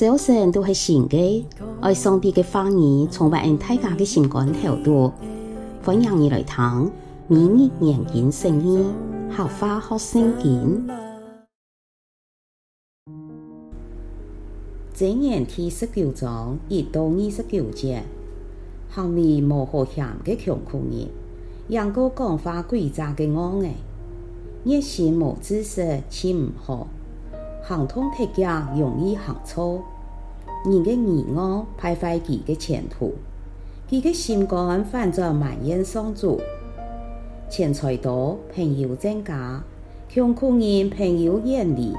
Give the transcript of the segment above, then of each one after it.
早晨都是新的，爱上帝的话语充满大家的心肝头度，欢迎你来听，明日研经圣经，学花学圣经。箴言第十九章一到二十九节，行为无好险的穷苦人，养个讲话诡诈的恶人，热心无知识岂唔好？行通铁脚容易行错，人的耳恶败坏其的前途，其的心肝反转埋怨上主。钱财多，朋友增加；穷苦人，朋友远离。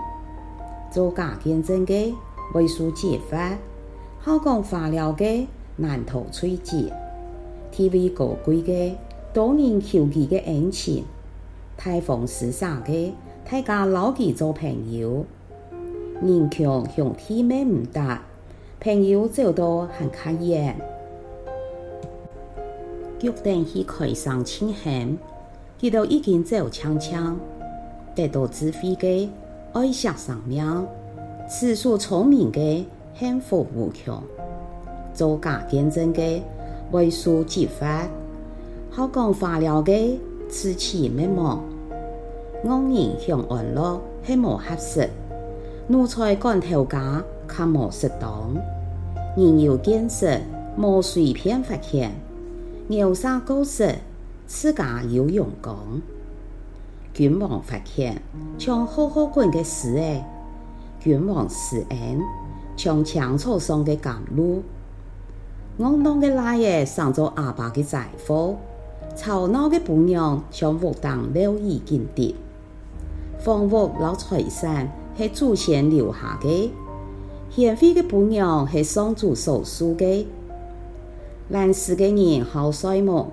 做假见证的，为数揭发；好讲话了的，难逃摧折。地位高贵的，多人求其的恩情；大方施舍的，大家捞其做朋友。人穷向体面唔达，朋友走到很卡远。决定去开上青险，佢都已经走枪枪，得到智慧嘅爱惜生命，知书聪明嘅幸福无穷，做假见证嘅为数揭发，好讲话了嘅此起灭亡，恶人向安乐系无合适。奴才赶头家，较无适当；人有见识，莫随便发现；牛杀狗食，自家有用功。君王发现，像好好滚嘅事诶；君王施恩，像枪草上嘅甘露。恶党嘅老爷上做阿爸嘅财富，吵闹嘅婆娘像武当留意金地，房屋老财产。是祖先留下的，贤惠的婆娘是上主所赐的。懒惰的人好衰末，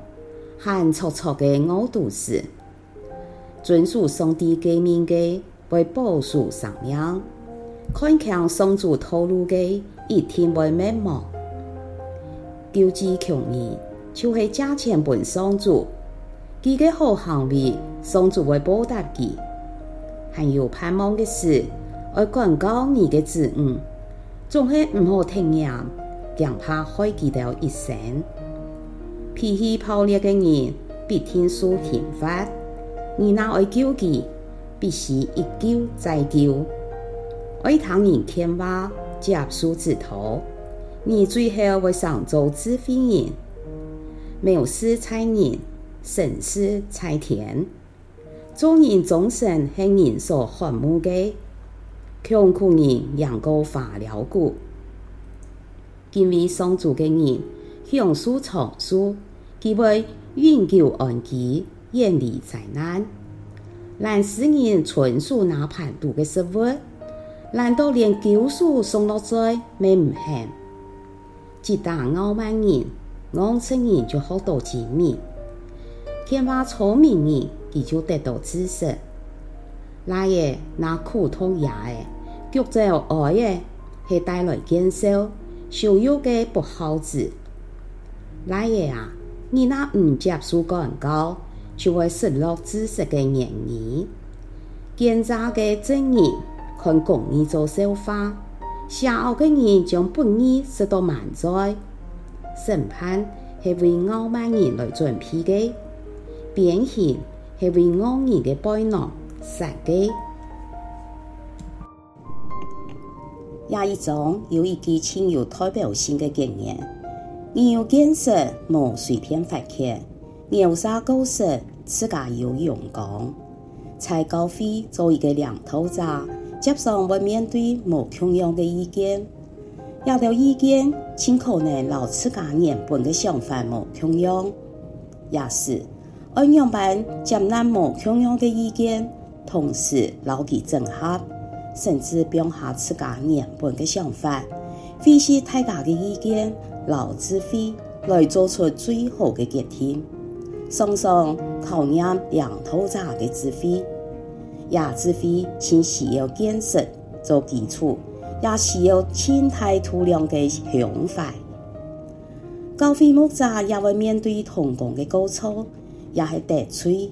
寒楚楚的饿肚子。遵守上帝诫命的，会保守生命；看强上主透露的，一定会灭亡。救济穷人，就是借钱本上主，佢个好行为，上主会报答佢。还有盼望的事，要管教你的子女，总是唔好听言，惊怕害佢哋一生。脾气暴烈的人必听受刑罚，你若爱救佢，必须一救再救。爱听人劝话，接受指导，你最后会上做智慧人。藐视在人，胜视在天。做人终身系人所渴慕的，穷苦人养个花了骨。敬畏上主的人享受长寿，佢会永久安居，远离灾难。懒惰人纯属那盘独的食物，难道连救赎送落嘴没唔行？自大傲慢人，昂称人就好多机密，天话聪明人。伊就得到知识，那嘢那苦痛也诶，脚走爱诶，系带来减少羞辱嘅不孝子。那嘢啊，你那唔接受管教，就会失落知识嘅言语。奸诈嘅证人看公义做笑话，邪恶嘅人将不义说到满载。审判系为傲慢人来准备嘅，鞭刑。系为恶人的背囊设计。廿一种有一句亲有代表性的经验：你有见识，莫随便发现；牛杀狗食，自家有用功。在高飞做一个领头者，接上会面对无穷样的意见，有条意见，尽可能老自家原本的想法无穷样，也是。而样板接纳无同样的意见，同时牢记整合，甚至表下自家原本的想法，分析大家的意见，老智慧来做出最好的决定。常常考验领导者的智慧，也智慧先需要见识做基础，也需要心态度量的胸怀。教会牧者也会面对同工的过错。也系得罪，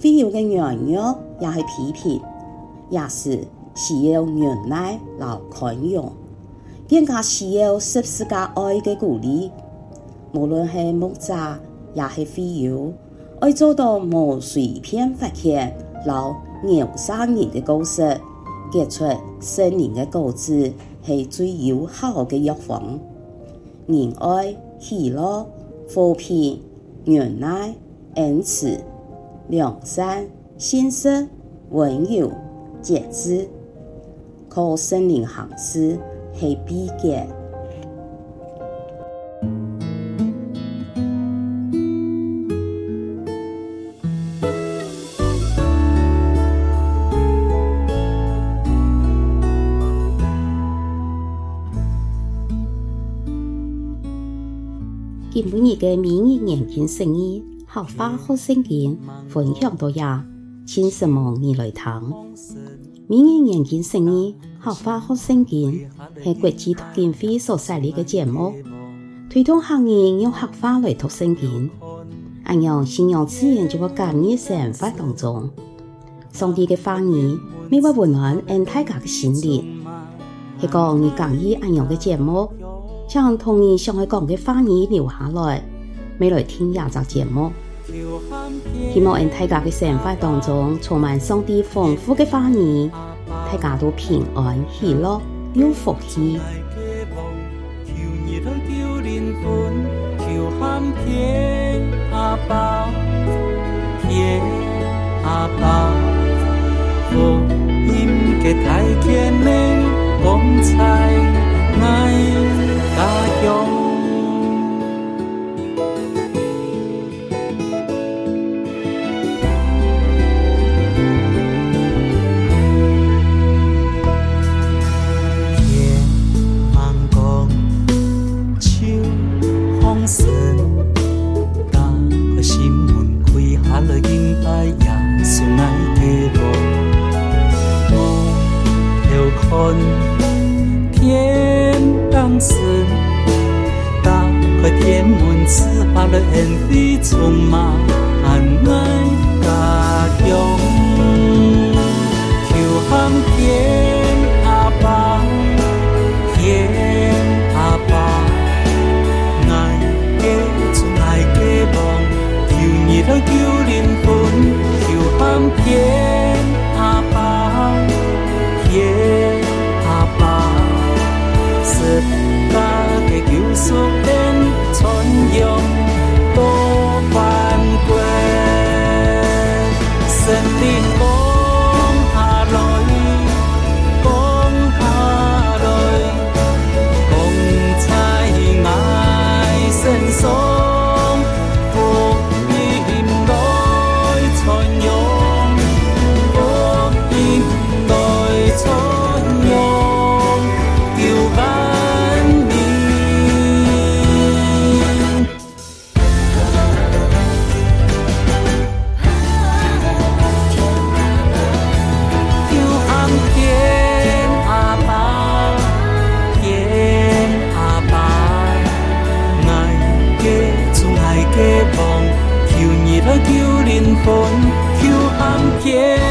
会有嘅软弱，也系批评，也是需要忍耐、老宽容。更加需要十字架爱嘅鼓励。无论是牧者，也是会友，爱做到无随便发现，老牛杀人嘅故事，结出圣灵的果子，系最有效嘅药方。仁爱、喜乐、和平、忍耐、恩慈、良善、信实、温柔、节制，靠圣灵行事，系必结。今晡日嘅明日研经释义，客话学圣经分享到呀，请什么你来听。明日研经释义，客话学圣经系国际读经会所设立嘅节目，推动行业用客话来读圣经，按样信仰自然就会加入生活当中。上帝嘅话语，每晚温暖俺大家嘅心灵。系讲你讲意按样嘅节目。将童年上海讲嘅话语留下来，未来听亚集节目。希望喺大家嘅生活当中充满上帝丰富嘅话语，大家都平安喜乐有福气。天开天门，赐下了恩惠，充满爱家乡。求喊天的救赎恩